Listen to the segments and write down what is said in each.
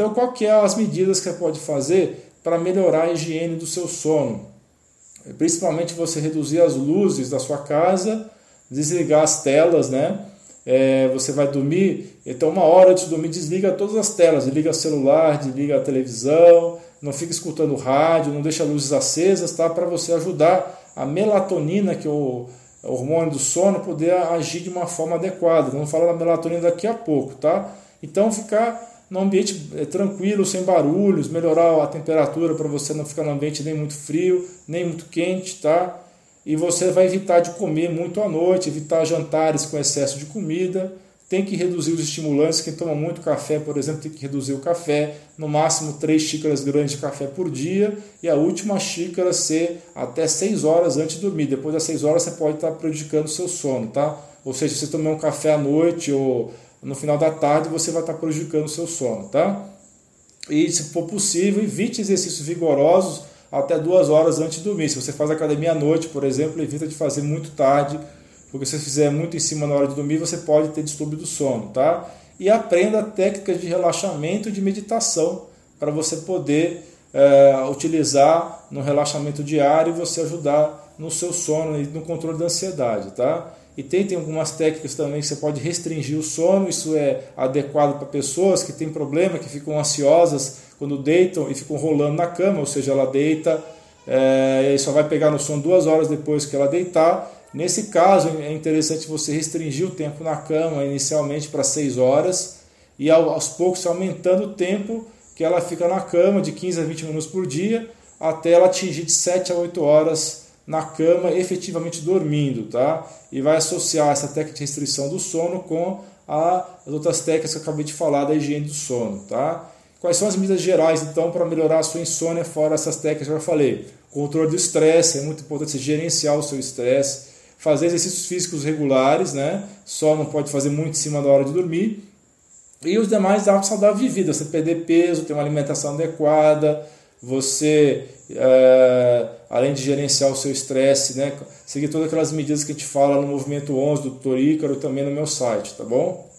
Então, qual que é as medidas que você pode fazer para melhorar a higiene do seu sono? Principalmente você reduzir as luzes da sua casa, desligar as telas, né? É, você vai dormir, então uma hora antes de dormir desliga todas as telas, desliga o celular, desliga a televisão, não fica escutando rádio, não deixa luzes acesas, tá? Para você ajudar a melatonina, que é o hormônio do sono, poder agir de uma forma adequada. Vamos falar da melatonina daqui a pouco, tá? Então ficar num ambiente é, tranquilo, sem barulhos, melhorar a temperatura para você não ficar num ambiente nem muito frio, nem muito quente, tá? E você vai evitar de comer muito à noite, evitar jantares com excesso de comida. Tem que reduzir os estimulantes. Quem toma muito café, por exemplo, tem que reduzir o café. No máximo três xícaras grandes de café por dia. E a última xícara ser até 6 horas antes de dormir. Depois das 6 horas você pode estar prejudicando o seu sono, tá? Ou seja, se você tomar um café à noite ou no final da tarde você vai estar prejudicando o seu sono, tá? E se for possível, evite exercícios vigorosos até duas horas antes de dormir. Se você faz academia à noite, por exemplo, evita de fazer muito tarde, porque se você fizer muito em cima na hora de dormir, você pode ter distúrbio do sono, tá? E aprenda técnicas de relaxamento e de meditação para você poder é, utilizar no relaxamento diário e você ajudar no seu sono e no controle da ansiedade, tá? E tem, tem algumas técnicas também que você pode restringir o sono, isso é adequado para pessoas que têm problema, que ficam ansiosas quando deitam e ficam rolando na cama, ou seja, ela deita é, e só vai pegar no sono duas horas depois que ela deitar. Nesse caso, é interessante você restringir o tempo na cama inicialmente para seis horas e aos poucos aumentando o tempo que ela fica na cama, de 15 a 20 minutos por dia, até ela atingir de 7 a 8 horas na cama, efetivamente dormindo, tá? E vai associar essa técnica de restrição do sono com a, as outras técnicas que eu acabei de falar da higiene do sono, tá? Quais são as medidas gerais, então, para melhorar a sua insônia, fora essas técnicas que eu já falei? Controle do estresse, é muito importante você gerenciar o seu estresse, fazer exercícios físicos regulares, né? Só não pode fazer muito em cima da hora de dormir. E os demais hábitos saudáveis de vida, você perder peso, ter uma alimentação adequada, você, é, além de gerenciar o seu estresse, né, seguir todas aquelas medidas que a gente fala no Movimento 11 do Dr. Ícaro também no meu site, tá bom?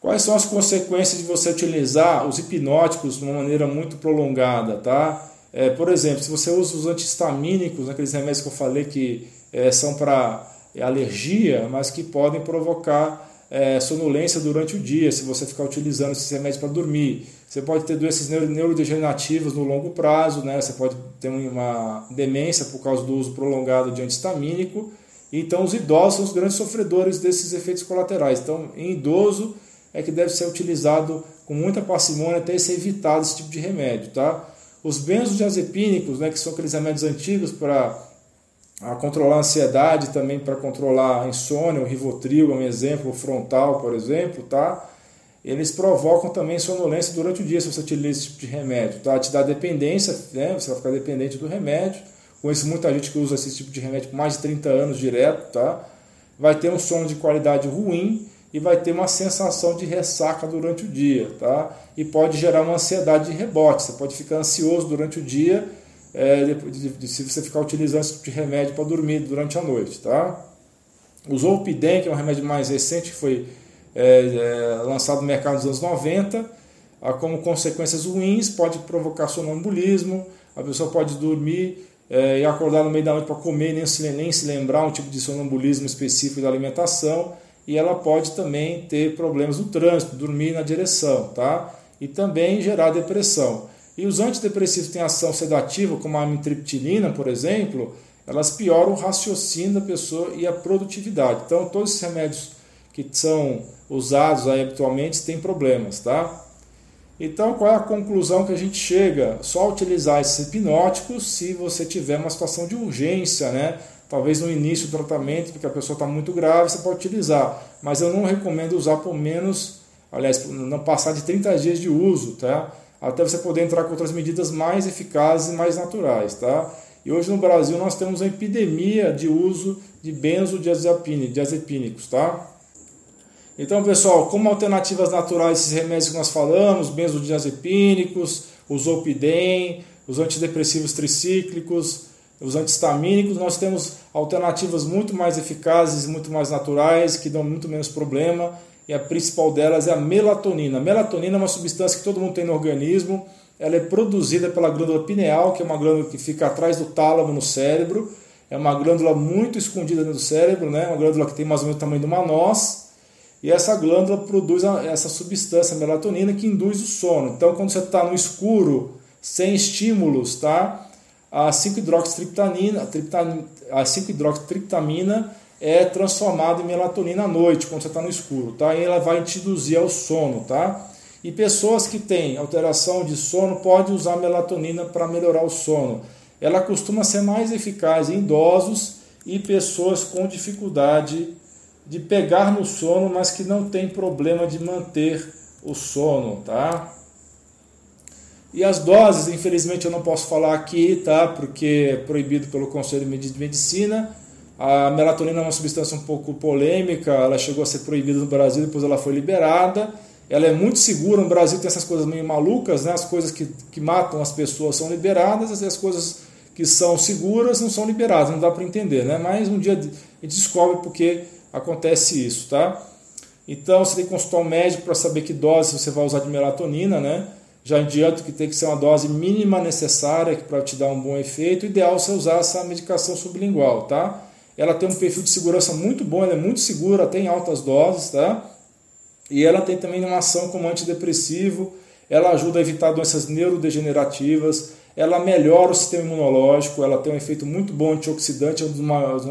Quais são as consequências de você utilizar os hipnóticos de uma maneira muito prolongada, tá? É, por exemplo, se você usa os antihistamínicos, aqueles remédios que eu falei que é, são para alergia, mas que podem provocar é, sonolência durante o dia, se você ficar utilizando esses remédios para dormir. Você pode ter doenças neurodegenerativas no longo prazo, né? você pode ter uma demência por causa do uso prolongado de antistamínico. Então, os idosos são os grandes sofredores desses efeitos colaterais. Então, em idoso é que deve ser utilizado com muita parcimônia até ser evitado esse tipo de remédio. Tá? Os benzodiazepínicos, né, que são aqueles remédios antigos para controlar a ansiedade, também para controlar a insônia, o Rivotril é um exemplo, o Frontal, por exemplo, tá? Eles provocam também sonolência durante o dia se você utiliza esse tipo de remédio, tá? Te dá dependência, né? Você vai ficar dependente do remédio. Conheço muita gente que usa esse tipo de remédio por mais de 30 anos direto, tá? Vai ter um sono de qualidade ruim e vai ter uma sensação de ressaca durante o dia, tá? E pode gerar uma ansiedade de rebote. Você pode ficar ansioso durante o dia é, de, de, se você ficar utilizando esse tipo de remédio para dormir durante a noite, tá? O Zolpidem, que é um remédio mais recente, que foi é, é, lançado no mercado nos anos 90, como consequências ruins, pode provocar sonambulismo, a pessoa pode dormir é, e acordar no meio da noite para comer, nem se, nem se lembrar um tipo de sonambulismo específico da alimentação, e ela pode também ter problemas no trânsito, dormir na direção, tá? E também gerar depressão. E os antidepressivos têm ação sedativa, como a amitriptilina, por exemplo, elas pioram o raciocínio da pessoa e a produtividade. Então, todos esses remédios que são usados aí habitualmente têm problemas, tá? Então, qual é a conclusão que a gente chega? Só utilizar esses hipnóticos se você tiver uma situação de urgência, né? Talvez no início do tratamento, porque a pessoa está muito grave, você pode utilizar. Mas eu não recomendo usar por menos, aliás, não passar de 30 dias de uso, tá? até você poder entrar com outras medidas mais eficazes e mais naturais. Tá? E hoje no Brasil nós temos uma epidemia de uso de benzodiazepínicos. Tá? Então, pessoal, como alternativas naturais esses remédios que nós falamos, benzodiazepínicos, o zolpidem, os antidepressivos tricíclicos, os antihistamínicos, nós temos alternativas muito mais eficazes muito mais naturais, que dão muito menos problema e a principal delas é a melatonina. A melatonina é uma substância que todo mundo tem no organismo, ela é produzida pela glândula pineal, que é uma glândula que fica atrás do tálamo no cérebro, é uma glândula muito escondida dentro do cérebro, né? uma glândula que tem mais ou menos o tamanho de uma noz, e essa glândula produz essa substância melatonina que induz o sono. Então, quando você está no escuro, sem estímulos, tá? a 5-hidroxitriptamina a 5-hidroxitriptamina é transformada em melatonina à noite, quando você está no escuro, tá? E ela vai te induzir ao sono, tá? E pessoas que têm alteração de sono podem usar melatonina para melhorar o sono. Ela costuma ser mais eficaz em idosos e pessoas com dificuldade de pegar no sono, mas que não tem problema de manter o sono, tá? E as doses, infelizmente eu não posso falar aqui, tá? Porque é proibido pelo Conselho de Medicina. A melatonina é uma substância um pouco polêmica, ela chegou a ser proibida no Brasil, depois ela foi liberada. Ela é muito segura, no Brasil tem essas coisas meio malucas, né? As coisas que, que matam as pessoas são liberadas, e as coisas que são seguras não são liberadas, não dá para entender, né? Mas um dia a gente descobre porque acontece isso, tá? Então você tem que consultar um médico para saber que dose você vai usar de melatonina, né? Já adianto que tem que ser uma dose mínima necessária para te dar um bom efeito. O ideal é você usar essa medicação sublingual, tá? Ela tem um perfil de segurança muito bom, ela é muito segura, até em altas doses, tá? E ela tem também uma ação como antidepressivo, ela ajuda a evitar doenças neurodegenerativas, ela melhora o sistema imunológico, ela tem um efeito muito bom antioxidante, é um dos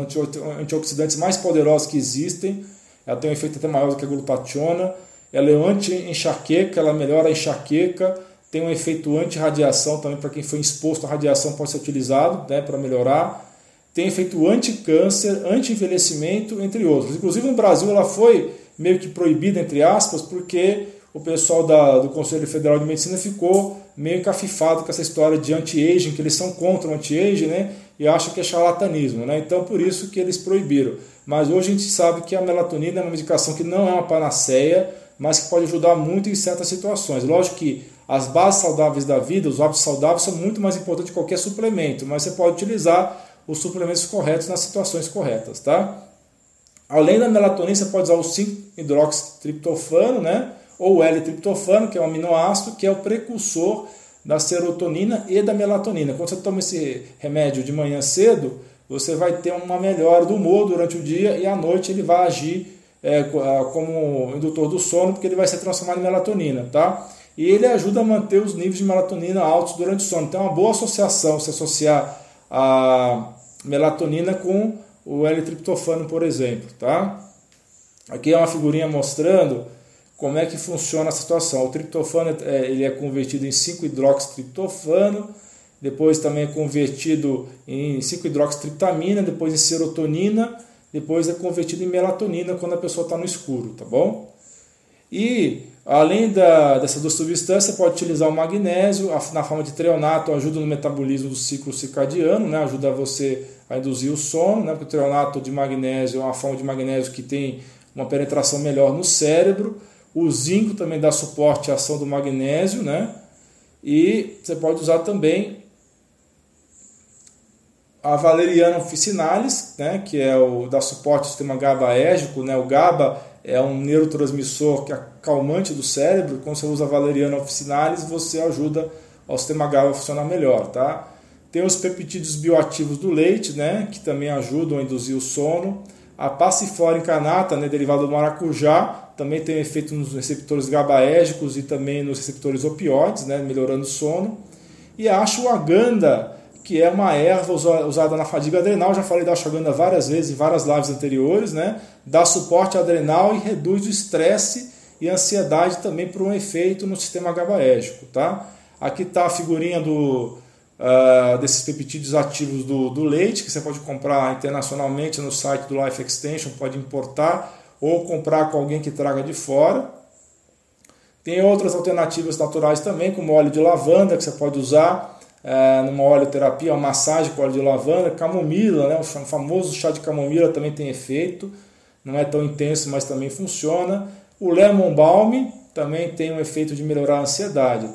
antioxidantes mais poderosos que existem. Ela tem um efeito até maior do que a glutationa. Ela é anti-enxaqueca, ela melhora a enxaqueca. Tem um efeito anti-radiação também para quem foi exposto à radiação pode ser utilizado né, para melhorar. Tem efeito anti-câncer, anti-envelhecimento, entre outros. Inclusive no Brasil ela foi meio que proibida, entre aspas, porque o pessoal da, do Conselho Federal de Medicina ficou meio cafifado com essa história de anti-aging, que eles são contra o anti-aging, né? E acham que é charlatanismo, né? Então, por isso que eles proibiram. Mas hoje a gente sabe que a melatonina é uma medicação que não é uma panaceia, mas que pode ajudar muito em certas situações. Lógico que as bases saudáveis da vida, os hábitos saudáveis, são muito mais importantes que qualquer suplemento, mas você pode utilizar os suplementos corretos nas situações corretas, tá? Além da melatonina, você pode usar o 5-hidroxitriptofano, né? Ou L-triptofano, que é um aminoácido, que é o precursor da serotonina e da melatonina. Quando você toma esse remédio de manhã cedo, você vai ter uma melhora do humor durante o dia e à noite ele vai agir é, como indutor do sono, porque ele vai ser transformado em melatonina, tá? E ele ajuda a manter os níveis de melatonina altos durante o sono. Então é uma boa associação se associar a melatonina com o L-triptofano, por exemplo, tá? Aqui é uma figurinha mostrando como é que funciona a situação. O triptofano é, ele é convertido em 5-hidroxitriptofano, depois também é convertido em 5-hidroxitriptamina, depois em serotonina, depois é convertido em melatonina quando a pessoa está no escuro, tá bom? E além da, dessas duas substâncias, pode utilizar o magnésio na forma de treonato, ajuda no metabolismo do ciclo circadiano, né? ajuda você a induzir o sono, né? porque o treonato de magnésio é uma forma de magnésio que tem uma penetração melhor no cérebro. O zinco também dá suporte à ação do magnésio, né? E você pode usar também a valeriana officinalis, né, que é o dá suporte ao sistema GABAérgico, né? O GABA é um neurotransmissor que é calmante do cérebro. Quando você usa a valeriana officinalis, você ajuda ao sistema GABA a funcionar melhor, tá? Tem os peptídeos bioativos do leite, né, que também ajudam a induzir o sono. A passiflora incanata, né, derivada do maracujá, também tem efeito nos receptores GABAérgicos e também nos receptores opioides, né, melhorando o sono. E a ashwagandha, que é uma erva usada na fadiga adrenal, já falei da ashwagandha várias vezes em várias lives anteriores, né, dá suporte adrenal e reduz o estresse e ansiedade também por um efeito no sistema GABAérgico. Tá? Aqui está a figurinha do, uh, desses peptídeos ativos do, do leite, que você pode comprar internacionalmente no site do Life Extension, pode importar ou comprar com alguém que traga de fora. Tem outras alternativas naturais também, como óleo de lavanda, que você pode usar é, numa oleoterapia, uma massagem com óleo de lavanda, camomila, né, o famoso chá de camomila também tem efeito, não é tão intenso, mas também funciona. O lemon balm também tem um efeito de melhorar a ansiedade,